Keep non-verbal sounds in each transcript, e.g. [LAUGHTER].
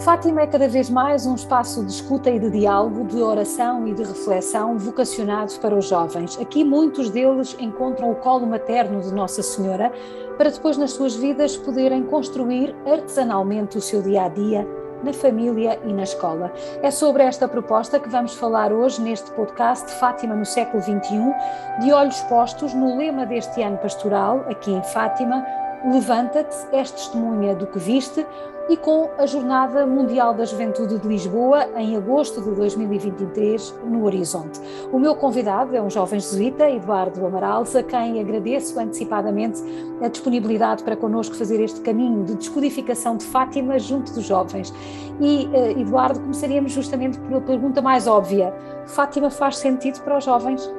Fátima é cada vez mais um espaço de escuta e de diálogo, de oração e de reflexão vocacionado para os jovens. Aqui muitos deles encontram o colo materno de Nossa Senhora para depois nas suas vidas poderem construir artesanalmente o seu dia a dia na família e na escola. É sobre esta proposta que vamos falar hoje neste podcast Fátima no século XXI, de olhos postos no lema deste ano pastoral, aqui em Fátima, Levanta-te, és testemunha do que viste, e com a Jornada Mundial da Juventude de Lisboa, em agosto de 2023, no horizonte. O meu convidado é um jovem jesuíta, Eduardo Amaral, a quem agradeço antecipadamente a disponibilidade para connosco fazer este caminho de descodificação de Fátima junto dos jovens. E, eh, Eduardo, começaríamos justamente pela pergunta mais óbvia: Fátima faz sentido para os jovens?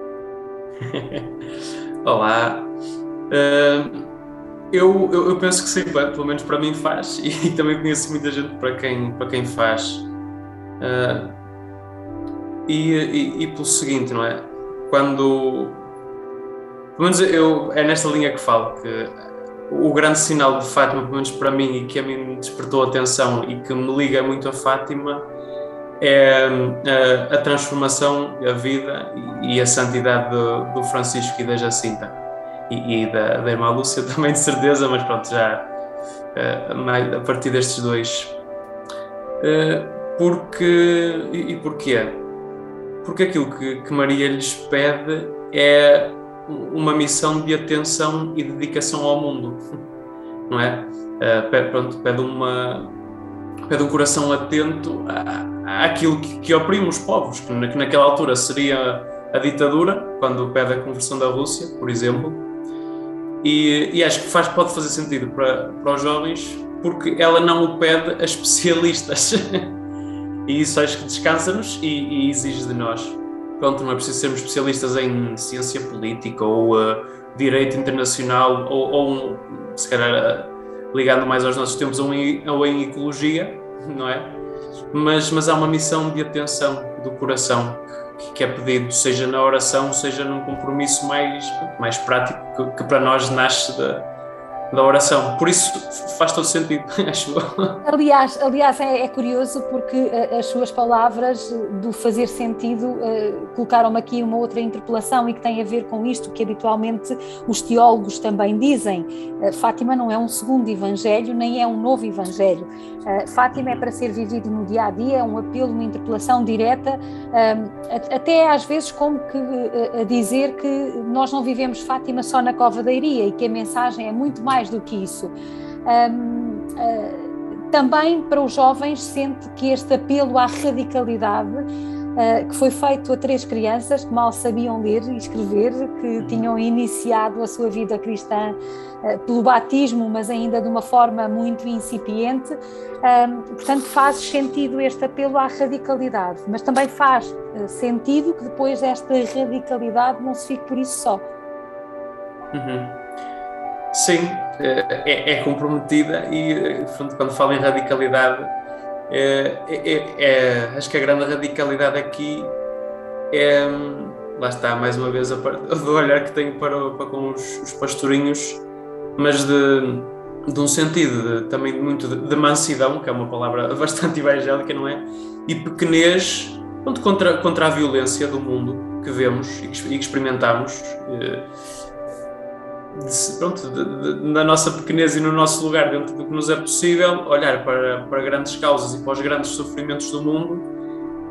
[LAUGHS] Olá. Uh eu, eu, eu, penso que sim, pelo menos para mim faz, [LAUGHS] e, também conheço muita gente para quem, para quem faz. Uh, e, e, e, pelo seguinte, não é? Quando. Pelo menos eu, é nesta linha que falo, que o grande sinal de Fátima, pelo menos para mim, e que a mim despertou atenção e que me liga muito a Fátima, é a, a transformação, a vida e a santidade do, do Francisco e da Jacinta e, e da, da irmã Lúcia [LAUGHS] também de certeza, mas pronto, já uh, a partir destes dois. Uh, porque, e, e porquê? Porque aquilo que, que Maria lhes pede é uma missão de atenção e dedicação ao mundo, [LAUGHS] não é? Uh, pede, pronto, pede, uma, pede um coração atento à, àquilo que, que oprime os povos, que, na, que naquela altura seria a ditadura, quando pede a conversão da Rússia, por exemplo, e, e, acho que faz, pode fazer sentido para, para os jovens, porque ela não o pede a [LAUGHS] especialistas. e isso acho que descansa-nos e, e, exige de nós. Pronto, não é preciso sermos especialistas em ciência política ou uh, direito internacional ou, ou, se calhar, uh, ligando mais aos nossos tempos, ou em, ou em ecologia, [LAUGHS] não é? Mas, mas há uma missão de atenção do coração que é pedido, seja na oração, seja num compromisso mais, mais prático, que, que para nós nasce da, da oração. Por isso faz todo sentido, [LAUGHS] acho Aliás, aliás é, é, curioso porque eh, as suas palavras do fazer sentido uh, colocaram-me aqui uma outra interpelação e que tem a ver com isto que habitualmente os teólogos também dizem. Uh, Fátima não é um segundo evangelho, nem é um novo evangelho. Uh, Fátima é para ser vivido no dia a dia, é um apelo, uma interpelação direta, até às vezes como que a dizer que nós não vivemos Fátima só na cova da Iria e que a mensagem é muito mais do que isso. Uh, ah, também para os jovens, sente que este apelo à radicalidade que foi feito a três crianças que mal sabiam ler e escrever, que tinham iniciado a sua vida cristã pelo batismo, mas ainda de uma forma muito incipiente. Uh, portanto, faz sentido este apelo à radicalidade, mas também faz sentido que depois esta radicalidade não se fique por isso só. Uhum. Sim, é, é, é comprometida e quando falo em radicalidade, é, é, é, acho que a grande radicalidade aqui é, lá está, mais uma vez, do [LAUGHS] olhar que tenho para, para com os, os pastorinhos, mas de, de um sentido de, também muito de, de, mansidão, que é uma palavra [LAUGHS] bastante evangélica, não é? E pequenez contra, contra a violência do mundo que vemos e que experimentamos. Eh, de, pronto, de, de, na nossa pequenez e no nosso lugar, dentro do que nos é possível, olhar para, para grandes causas e para os grandes sofrimentos do mundo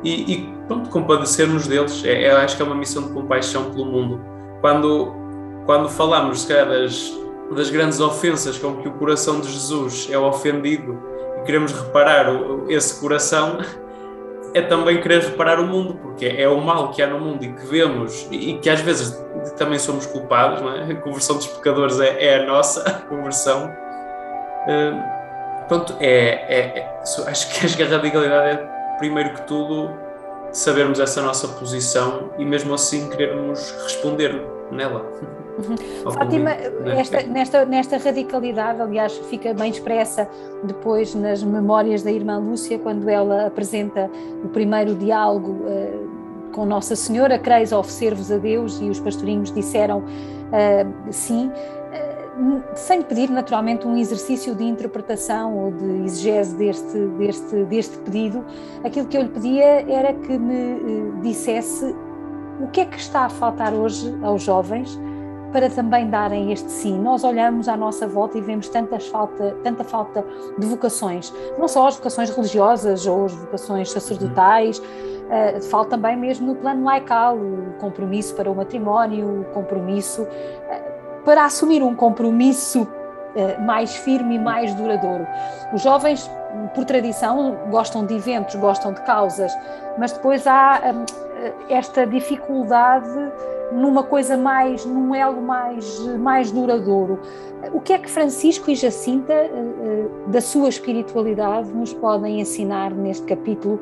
e, e pronto, compadecermos deles. É, é, acho que é uma missão de compaixão pelo mundo. Quando, quando falamos, se calhar, das, das grandes ofensas com que o coração de Jesus é ofendido e queremos reparar esse coração, é também querer reparar o mundo, porque é o mal que há no mundo e que vemos e que às vezes também somos culpados, não é? A conversão dos pecadores é, é a nossa [LAUGHS] conversão. Uh, pronto, é, é, é, acho, que, acho que a radicalidade é, primeiro que tudo, sabermos essa nossa posição e mesmo assim querermos responder nela. Uhum. Fátima, esta, nesta, nesta radicalidade, aliás, fica bem expressa depois nas memórias da irmã Lúcia, quando ela apresenta o primeiro diálogo uh, com Nossa Senhora, quereis oferecer-vos a Deus, e os pastorinhos disseram uh, sim. Uh, sem pedir naturalmente um exercício de interpretação ou de exegese deste, deste, deste pedido, aquilo que eu lhe pedia era que me eh, dissesse o que é que está a faltar hoje aos jovens para também darem este sim. Nós olhamos à nossa volta e vemos tantas falta, tanta falta de vocações, não só as vocações religiosas ou as vocações sacerdotais, uh, falta também mesmo no plano laical, o compromisso para o matrimónio, o compromisso uh, para assumir um compromisso uh, mais firme e mais duradouro. Os jovens, por tradição, gostam de eventos, gostam de causas, mas depois há esta dificuldade numa coisa mais, num elo mais, mais duradouro. O que é que Francisco e Jacinta, eh, eh, da sua espiritualidade, nos podem ensinar neste capítulo?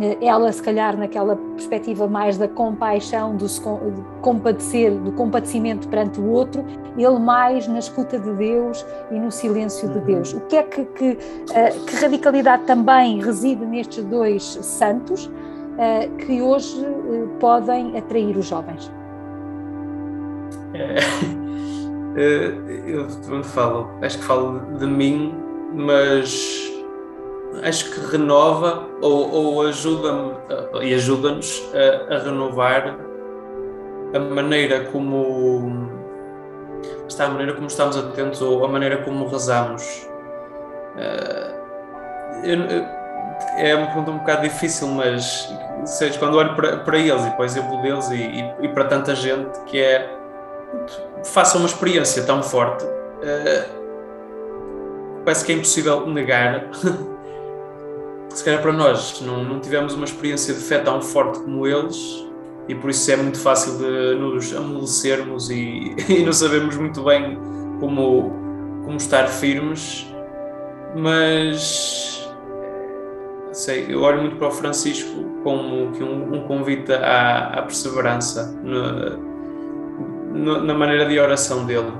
Eh, ela, se calhar, naquela perspectiva mais da compaixão, do compadecer, do compadecimento perante o outro, ele mais na escuta de Deus e no silêncio de Deus. O que é que, que, que radicalidade também reside nestes dois santos que hoje podem atrair os jovens? É, é, [LAUGHS] eu onde falo, acho que falo de mim, mas acho que renova ou, ou ajuda-me e ajuda-nos a, a, renovar a maneira como está a maneira como estamos atentos ou a maneira como rezamos. É, eu, é uma pergunta um bocado difícil, mas seja, quando olho para, para eles e para o exemplo deles e, e, e para tanta gente que é faça uma experiência tão forte, uh, parece que é impossível negar. [LAUGHS] Se calhar para nós não, não tivemos uma experiência de fé tão forte como eles, e por isso é muito fácil de nos amolecermos e, [LAUGHS] e não sabemos muito bem como, como estar firmes, mas sei, eu olho muito para o Francisco como que um, um convite à, à perseverança no, na maneira de oração dele,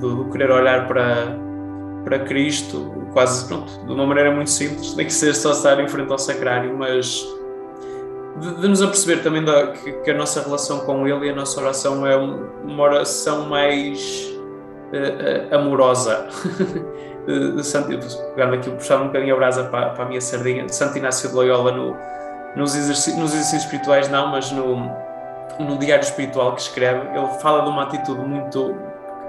do, querer olhar para, para Cristo, quase pronto, de uma maneira muito simples, nem que seja só estar em frente ao sacrário, mas de, de nos aperceber também da, que, que, a nossa relação com Ele e a nossa oração é uma oração mais uh, amorosa. [LAUGHS] pegando aqui, puxar um bocadinho a brasa para, para a minha sardinha, Santo Inácio de Loyola no, nos, exercícios, nos exercícios espirituais, não, mas no no diário espiritual que escreve, ele fala de uma atitude muito,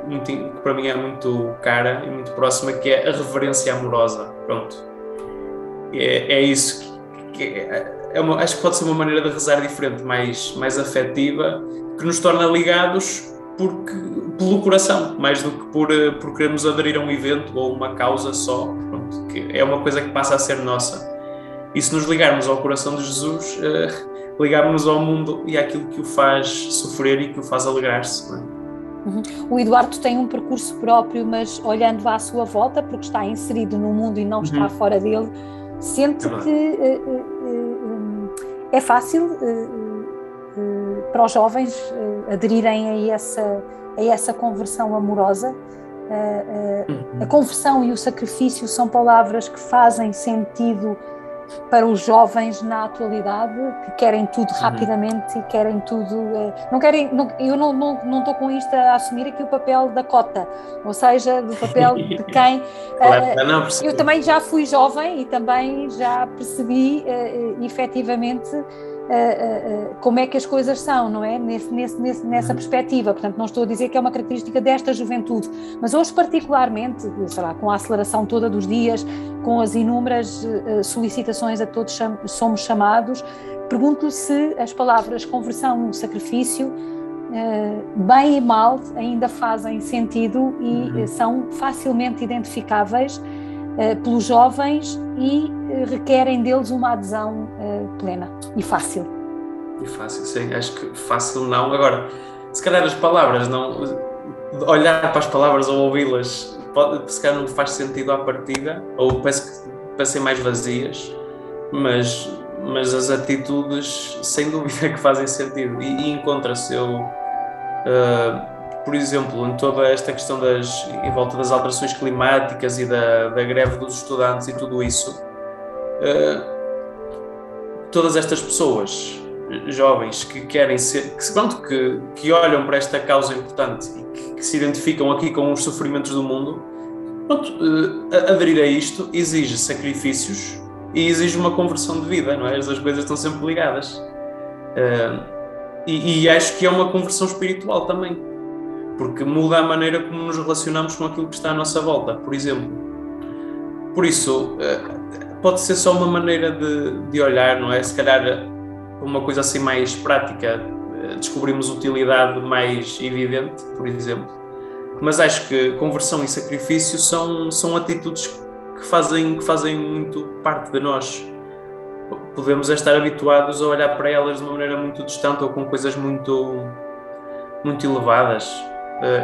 muito que para mim é muito cara e muito próxima, que é a reverência amorosa. Pronto. É, é isso que, que é, é uma, acho que pode ser uma maneira de rezar diferente, mais, mais afetiva, que nos torna ligados porque, pelo coração, mais do que por, por queremos aderir a um evento ou uma causa só. Pronto, que é uma coisa que passa a ser nossa. E se nos ligarmos ao coração de Jesus, uh, ligarmos ao mundo e àquilo que o faz sofrer e que o faz alegrar-se. É? Uhum. O Eduardo tem um percurso próprio, mas olhando à sua volta, porque está inserido no mundo e não uhum. está fora dele, sente é que uh, uh, uh, é fácil para os jovens aderirem a essa, a essa conversão amorosa. Uhum. A conversão e o sacrifício são palavras que fazem sentido para os jovens na atualidade que querem tudo uhum. rapidamente e querem tudo. Não querem, não, eu não, não, não estou com isto a assumir aqui o papel da cota, ou seja, do papel de [LAUGHS] quem. Uh, não, eu também já fui jovem e também já percebi uh, efetivamente uh, uh, como é que as coisas são, não é? Nesse, nesse, nesse, nessa uhum. perspectiva. Portanto, não estou a dizer que é uma característica desta juventude, mas hoje, particularmente, sei lá, com a aceleração toda dos dias, com as inúmeras solicitações a todos cham somos chamados, pergunto se as palavras conversão, sacrifício, bem e mal ainda fazem sentido e uhum. são facilmente identificáveis pelos jovens e uh, requerem deles uma adesão uh, plena e fácil. E fácil, sim, acho que fácil não. Agora, se calhar as palavras não. Olhar para as palavras ou ouvi-las, se calhar não faz sentido à partida, ou parece que parecem mais vazias, mas, mas as atitudes, sem dúvida, [LAUGHS] que fazem sentido. E, e encontra-se eu. Uh, por exemplo, em toda esta questão das, em volta das alterações climáticas e da, da greve dos estudantes e tudo isso, uh, todas estas pessoas jovens que querem ser, que, pronto, que, que olham para esta causa importante e que, que se identificam aqui com os sofrimentos do mundo, pronto, uh, aderir a isto exige sacrifícios e exige uma conversão de vida, não é? As duas coisas estão sempre ligadas. Uh, e, e, acho que é uma conversão espiritual também, porque muda a maneira como nos relacionamos com aquilo que está à nossa volta, por exemplo. Por isso, uh, pode ser só uma maneira de, de olhar, não é? Se calhar uma coisa assim mais prática, uh, descobrimos utilidade mais evidente, por exemplo. Mas acho que conversão e sacrifício são, são atitudes que fazem, que fazem muito parte de nós. Podemos estar habituados a olhar para elas de uma maneira muito distante ou com coisas muito, muito elevadas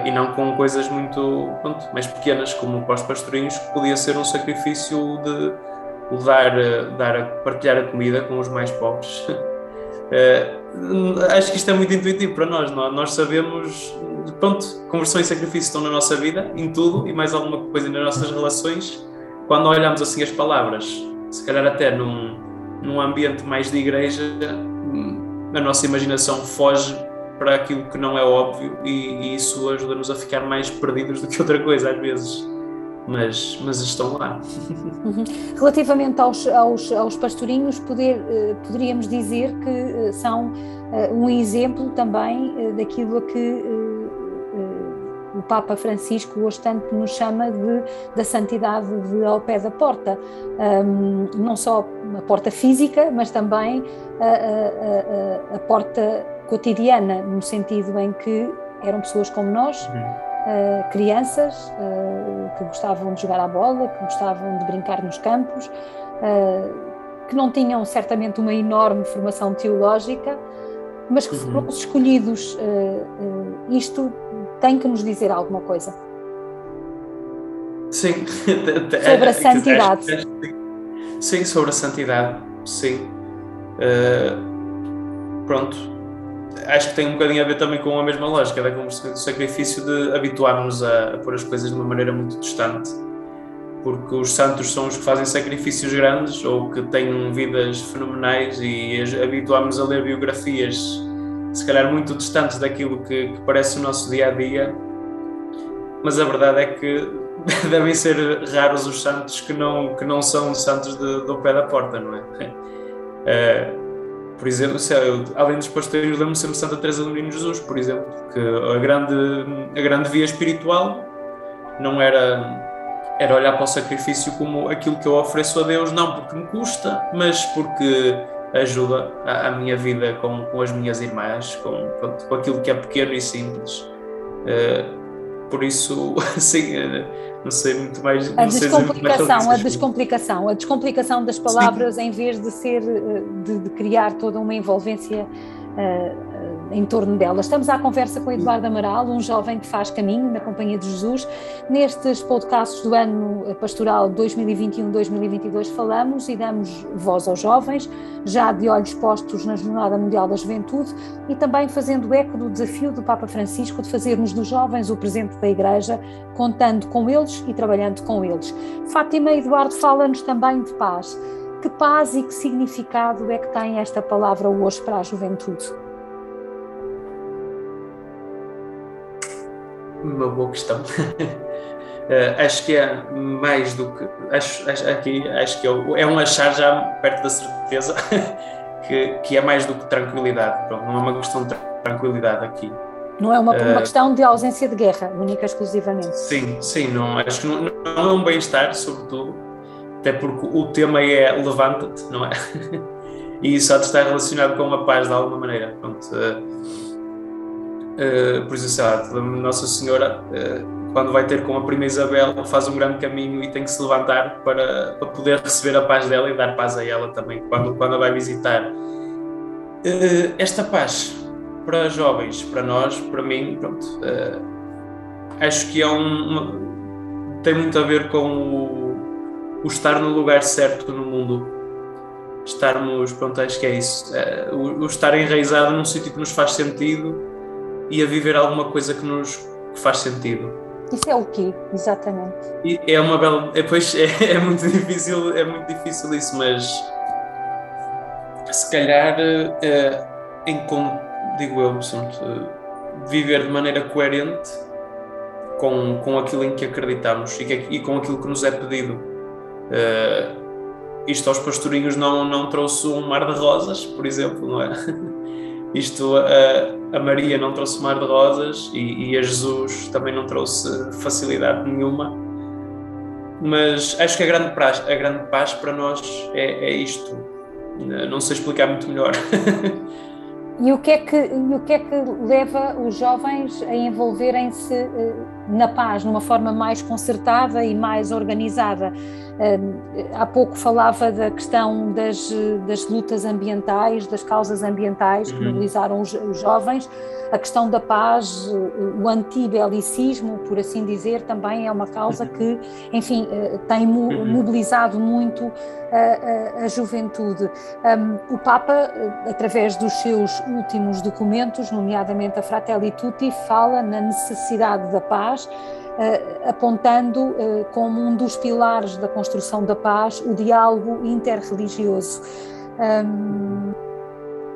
e não com coisas muito pronto, mais pequenas, como para os pastorinhos, que podia ser um sacrifício de dar, uh, dar a partilhar a comida com os mais pobres. Uh, [LAUGHS] acho que isto é muito intuitivo para nós, não? É? nós sabemos, pronto, conversão e sacrifício estão na nossa vida, em tudo e mais alguma coisa nas nossas relações quando olhamos assim as palavras, se calhar até num, num ambiente mais de igreja, a nossa imaginação foge para aquilo que não é óbvio e, e isso ajuda-nos a ficar mais perdidos do que outra coisa às vezes. Mas, mas estão lá. Uhum. Relativamente aos, aos, aos pastorinhos, poder, eh, poderíamos dizer que eh, são eh, um exemplo também daquilo a que o Papa Francisco hoje tanto nos chama de, da santidade de ao pé da porta, não só a porta física, mas também a, a, a, a, porta cotidiana, no sentido em que eram pessoas como nós, uh, crianças uh, que gostavam de jogar à bola, que gostavam de brincar nos campos, uh, que não tinham certamente uma enorme formação teológica, mas que foram uhum. escolhidos. isto tem que nos dizer alguma coisa. Sim. [LAUGHS] sobre a santidade. Sim, sobre a santidade, sim. Pronto. Acho que tem um bocadinho a ver também com a mesma lógica da conversão do sacrifício de habituarmos a, a pôr as coisas de uma maneira muito distante. Porque os santos são os que fazem sacrifícios grandes ou que têm vidas fenomenais e habituámos a ler biografias se calhar muito distantes daquilo que, que, parece o nosso dia a dia, mas a verdade é que [LAUGHS] devem ser raros os santos que não, que não são santos de, do pé da porta, não é? Uh, [LAUGHS] por exemplo, eu, além dos pastores, lembro-me sempre Santa Teresa do Menino Jesus, por exemplo, que a grande, a grande via espiritual não era era olhar para o sacrifício como aquilo que eu ofereço a Deus, não porque me custa, mas porque ajuda a, a minha vida com, com, as minhas irmãs, com, com, aquilo que é pequeno e simples. Uh, por isso, [LAUGHS] sim, eh, não sei muito mais. A descomplicação, a descomplicação, a descomplicação das palavras sim. em vez de ser, eh, de, de, criar toda uma envolvência uh, em torno dela. Estamos à conversa com Eduardo Amaral, um jovem que faz caminho na Companhia de Jesus. Nestes podcasts do ano pastoral 2021-2022 falamos e damos voz aos jovens, já de olhos postos na Jornada Mundial da Juventude e também fazendo eco do desafio do Papa Francisco de fazermos dos jovens o presente da Igreja, contando com eles e trabalhando com eles. Fátima Eduardo fala-nos também de paz. Que paz e que significado é que tem esta palavra hoje para a juventude? Uma boa questão. uh, [LAUGHS] acho que é mais do que. Acho, acho, aqui, acho que é, é um achar já perto da certeza [LAUGHS] que, que é mais do que tranquilidade. Pronto, não é uma questão de tranquilidade aqui. Não é uma, uh, uma questão de ausência de guerra, única exclusivamente. Sim, sim, não, acho que não, não é um bem-estar, sobretudo, até porque o tema é levanta-te, não é? [LAUGHS] e isso há de estar relacionado com a paz de alguma maneira. Pronto, uh, Uh, por exemplo, sei Nossa Senhora, uh, quando vai ter com a prima Isabel, faz um grande caminho e tem que se levantar para, para poder receber a paz dela e dar paz a ela também, quando, quando a vai visitar. Uh, esta paz para jovens, para nós, para mim, pronto, acho que é um, uma, tem muito a ver com o, o, estar no lugar certo no mundo. Estarmos, pronto, acho que é isso. o, o estar enraizado num sítio que nos faz sentido e a viver alguma coisa que nos que faz sentido. Isso é o quê, exatamente? E é uma bela. É, pois [LAUGHS] é, é, muito difícil, é muito difícil isso, mas se calhar é, em como, digo eu, portanto, viver de maneira coerente com, com aquilo em que acreditamos e, que, e com aquilo que nos é pedido. Uh, isto aos pastorinhos não, não trouxe um mar de rosas, por exemplo, não é? [LAUGHS] Isto a, a Maria não trouxe mar de rosas e, e, a Jesus também não trouxe facilidade nenhuma. Mas acho que a grande paz, a grande paz para nós é, é isto. Não sei explicar muito melhor. [LAUGHS] E o que é que, o que, é que leva os jovens a envolverem-se eh, na paz, numa forma mais concertada e mais organizada? há pouco falava da questão das, das lutas ambientais, das causas ambientais que uhum. mobilizaram os, os, jovens, a questão da paz, o antibelicismo, por assim dizer, também é uma causa uhum. que, enfim, eh, tem uhum. mobilizado muito a, a, a juventude. Um, o Papa, eh, através dos seus últimos documentos, nomeadamente a Fratelli Tutti, fala na necessidade da paz uh, apontando uh, como um dos pilares da construção da paz o diálogo interreligioso.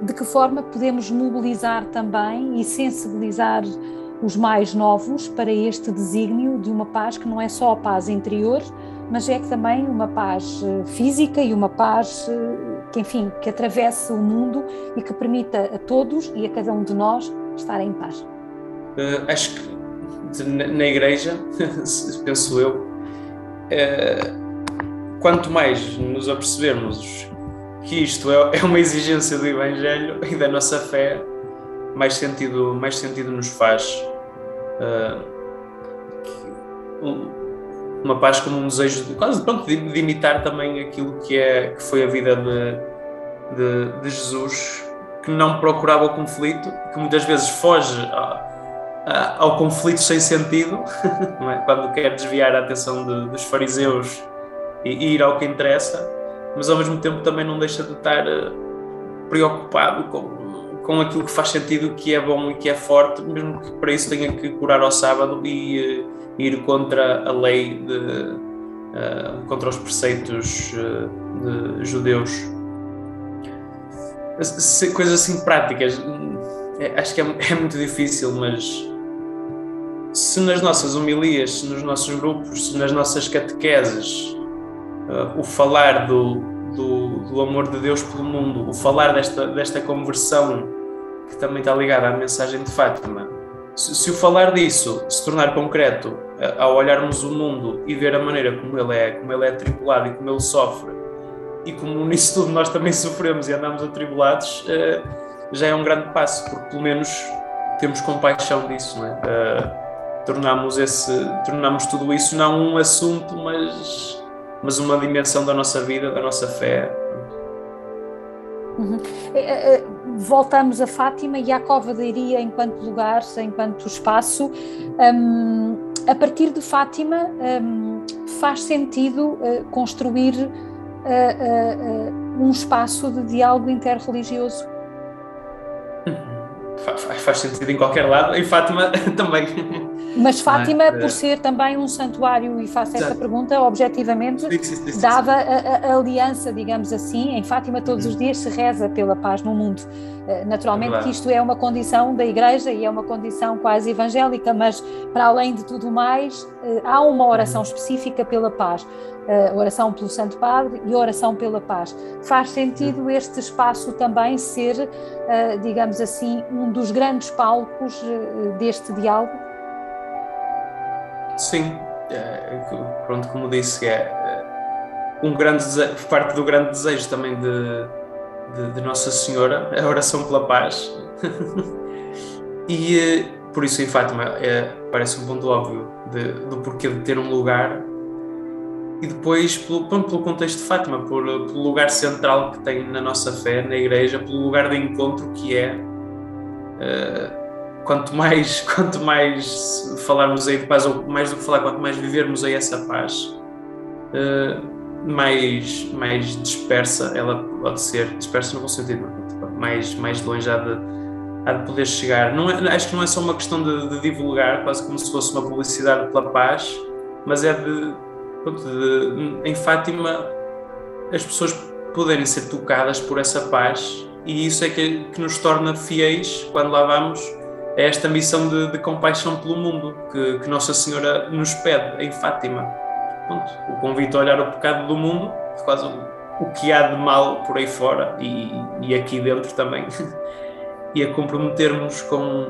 De que forma podemos mobilizar também e sensibilizar os mais novos para este desígnio de uma paz que não é só a paz interior, mas é também uma paz eh, física e uma paz que, enfim, que atravesse o mundo e que permita a todos e a cada um de nós estar em paz. Uh, acho que na igreja, [LAUGHS] penso eu, é, quanto mais nos apercebermos que isto é, é uma exigência do Evangelho e da nossa fé, mais sentido, mais sentido nos faz. Uh, uma paz como um desejo de, quase pronto, de, de, imitar também aquilo que, é, que foi a vida de, de, de Jesus, que não procurava o conflito, que muitas vezes foge ao conflito sem sentido, [LAUGHS] é? quando quer desviar a atenção de, dos fariseus e, e, ir ao que interessa, mas ao mesmo tempo também não deixa de estar eh, preocupado com, com aquilo que faz sentido, que é bom e que é forte, mesmo que para isso tenha que curar ao sábado e uh, ir contra a lei, de, uh, contra os preceitos uh, de judeus. Coisas assim práticas, hum, é, acho que é, é muito difícil, mas se nas nossas homilias, se nos nossos grupos, se nas nossas catequeses, uh, o falar do, do, do, amor de Deus pelo mundo, o falar desta, desta conversão que também está ligada à mensagem de Fátima, se, se o falar disso se tornar concreto uh, ao olharmos o mundo e ver a maneira como ele é, como ele é atribulado e como ele sofre, e como nisso [LAUGHS] tudo nós também sofremos e andamos atribulados, uh, já é um grande passo, porque pelo menos temos compaixão disso, não é? Tornamos esse tornamos tudo isso não um assunto mas mas uma dimensão da nossa vida da nossa fé uhum. É, é, voltamos a Fátima e à Cova da Iria enquanto lugar enquanto espaço um, a partir de Fátima um, faz sentido uh, construir uh, uh, um espaço de diálogo interreligioso faz sentido em qualquer lado, em Fátima [LAUGHS] também. Mas Fátima, é? por ser também um santuário, e faço esta pergunta objetivamente, sim, sim, sim, dava a, a, aliança, digamos assim, em Fátima todos os uhum. dias se reza pela paz no mundo. Eh, naturalmente é que isto é uma condição da Igreja e é uma condição quase evangélica, mas para além de tudo mais, eh, há uma oração uhum. específica pela paz. Uh, oração pelo Santo Padre e oração pela paz. Faz sentido este espaço também ser, digamos assim, um dos grandes palcos deste diálogo? Sim, é, pronto, como disse, é um grande parte do grande desejo também de, de, de Nossa Senhora, a oração pela paz. [LAUGHS] e por isso em Fátima é, parece um ponto óbvio de, do porquê de ter um lugar e depois pelo, pelo contexto de Fátima, por, pelo lugar central que tem na nossa fé, na Igreja, pelo lugar de encontro que é. Uh, quanto mais [LAUGHS] quanto mais falarmos aí de paz, ou mais do que falar, quanto mais vivermos aí essa paz, uh, mais, mais dispersa ela pode ser, dispersa no bom sentido, mais, mais longe há de, há de poder chegar. Não é, acho que não é só uma questão de, de divulgar, quase como se fosse uma publicidade pela paz, mas é de pronto, de, em Fátima as pessoas poderem ser tocadas por essa paz e isso é que, que nos torna fiéis quando lá vamos a esta missão de, de compaixão pelo mundo que, que, Nossa Senhora nos pede em Fátima. Pronto, o convite a olhar o pecado do mundo, quase o, o que há de mal por aí fora e, e aqui dentro também, [LAUGHS] e a comprometermos com,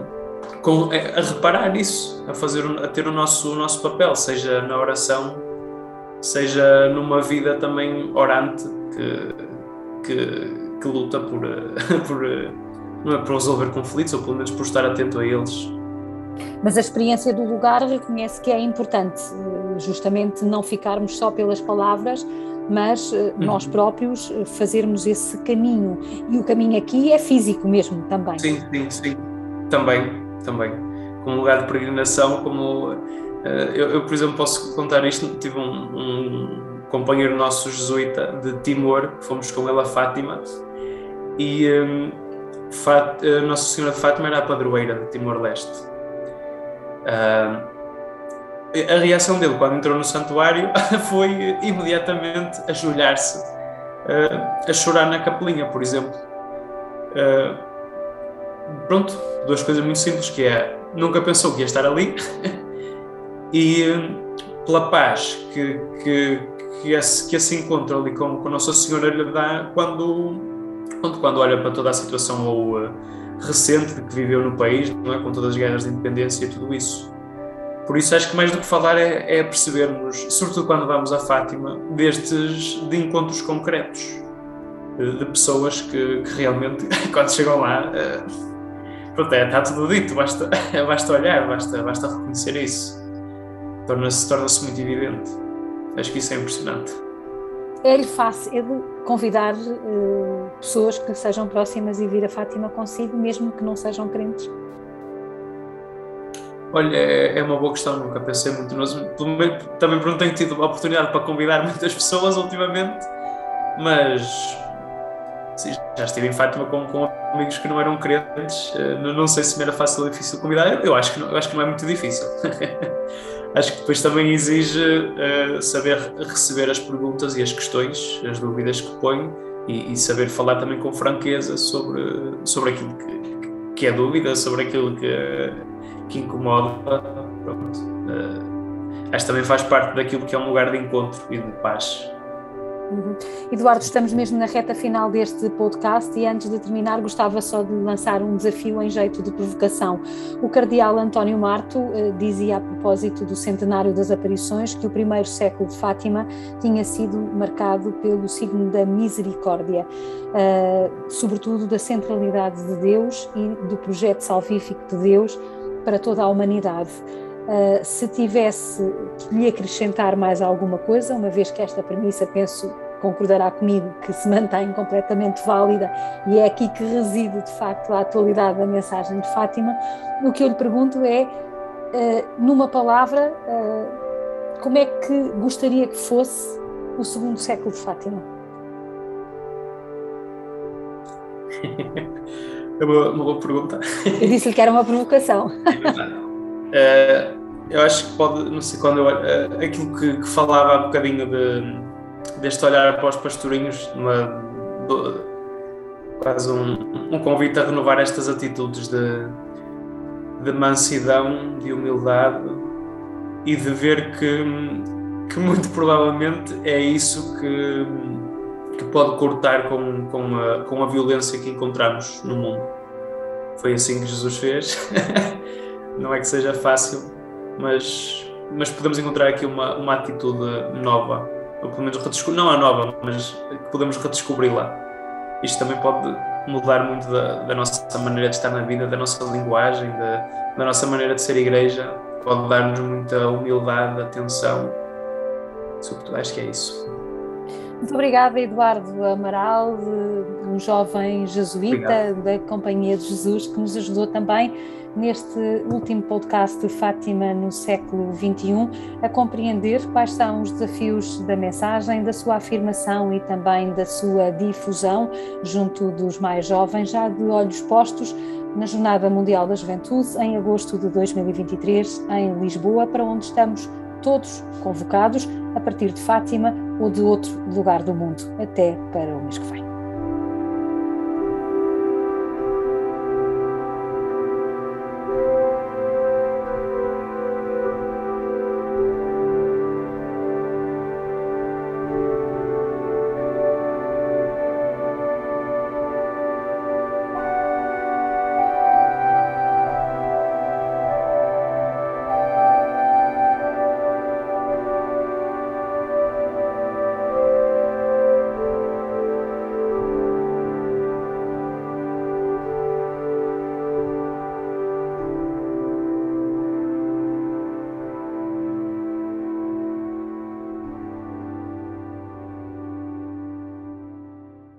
com a reparar nisso, a fazer a ter o nosso o nosso papel, seja na oração, seja numa vida também orante que, que que luta por, [LAUGHS] por, não é, por resolver conflitos, ou pelo menos por estar atento a eles. Mas a experiência do lugar reconhece que é importante, justamente não ficarmos só pelas palavras, mas eh, uhum. nós próprios eh, fazermos esse caminho. E o caminho aqui é físico mesmo também. Sim, sim, sim. Também, também. Como lugar de peregrinação, como. Eh, eu, eu, por exemplo, posso contar isto. Tive um, um companheiro nosso jesuíta de Timor, fomos com ele a Fátima e um, Fat, uh, Nossa Senhora de Fátima era a padroeira de Timor-Leste. Uh, a reação dele quando entrou no santuário [LAUGHS] foi imediatamente ajoelhar-se, uh, a chorar na capelinha, por exemplo. Uh, pronto, duas coisas muito simples, que é, nunca pensou que ia estar ali [LAUGHS] e pela paz que, que, que, esse, que esse encontro ali com, com Nossa Senhora lhe dá quando quando, quando olha para toda a situação ou, uh, recente que viveu no país, não é? com todas as guerras de independência e tudo isso. Por isso acho que mais do que falar é, é percebermos, sobretudo quando vamos a Fátima, destes de encontros concretos, de pessoas que, que, realmente, [LAUGHS] quando chegam lá, uh, pronto, é, está tudo dito, basta, [LAUGHS] basta olhar, basta, basta reconhecer isso. Torna-se torna muito evidente. Acho que isso é impressionante fácil é de convidar uh, pessoas que sejam próximas e vir a Fátima consigo, mesmo que não sejam crentes? Olha, é, é uma boa questão, nunca pensei muito nisso. Também não tenho tido a oportunidade para convidar [LAUGHS] muitas pessoas ultimamente, mas sim, já estive em Fátima com, com, amigos que não eram crentes. Eh, não sei se me era fácil ou difícil convidar. Eu acho que não, eu acho que não é muito difícil. [LAUGHS] acho que depois também exige uh, saber receber as perguntas e as questões, as dúvidas que põe e, e saber falar também com franqueza sobre, sobre aquilo que, que é dúvida, sobre aquilo que, que incomoda. Pronto. Uh, acho que também faz parte daquilo que é um lugar de encontro e de paz. Uhum. Eduardo, estamos mesmo na reta final deste podcast e antes de terminar gostava só de lançar um desafio em jeito de provocação. O cardeal António Marto eh, dizia a propósito do centenário das aparições que o primeiro século de Fátima tinha sido marcado pelo signo da misericórdia, eh, sobretudo da centralidade de Deus e do projeto salvífico de Deus para toda a humanidade. Uh, se tivesse que lhe acrescentar mais alguma coisa, uma vez que esta premissa, penso, concordará comigo, que se mantém completamente válida e é aqui que reside de facto a atualidade da mensagem de Fátima, o que eu lhe pergunto é, uh, numa palavra, uh, como é que gostaria que fosse o segundo século de Fátima? [LAUGHS] É uma, uma boa pergunta. Eu disse-lhe que era uma provocação. Uh, eu acho que pode, não sei quando eu, uh, aquilo que, que, falava há bocadinho de, deste olhar para os pastorinhos, uma, quase um, um, convite a renovar estas atitudes de, de mansidão, de humildade e de ver que, que muito [LAUGHS] provavelmente é isso que, que pode cortar com, com, a, com a violência que encontramos no mundo. Foi assim que Jesus fez. [LAUGHS] não é que seja fácil, mas, mas podemos encontrar aqui uma, uma atitude nova, ou pelo menos não a nova, mas que podemos redescobri-la. Isto também pode mudar muito da, da, nossa maneira de estar na vida, da nossa linguagem, da, da nossa maneira de ser igreja, pode dar-nos muita humildade, atenção. Sobretudo, acho que é isso. Muito obrigada, Eduardo Amaral, um jovem jesuíta Obrigado. da Companhia de Jesus, que nos ajudou também neste último podcast de Fátima no século XXI, a compreender quais são os desafios da mensagem, da sua afirmação e também da sua difusão junto dos mais jovens, já de olhos postos na Jornada Mundial da Juventude, em agosto de 2023, em Lisboa, para onde estamos todos convocados a partir de Fátima ou de outro lugar do mundo. Até para o mês que vem.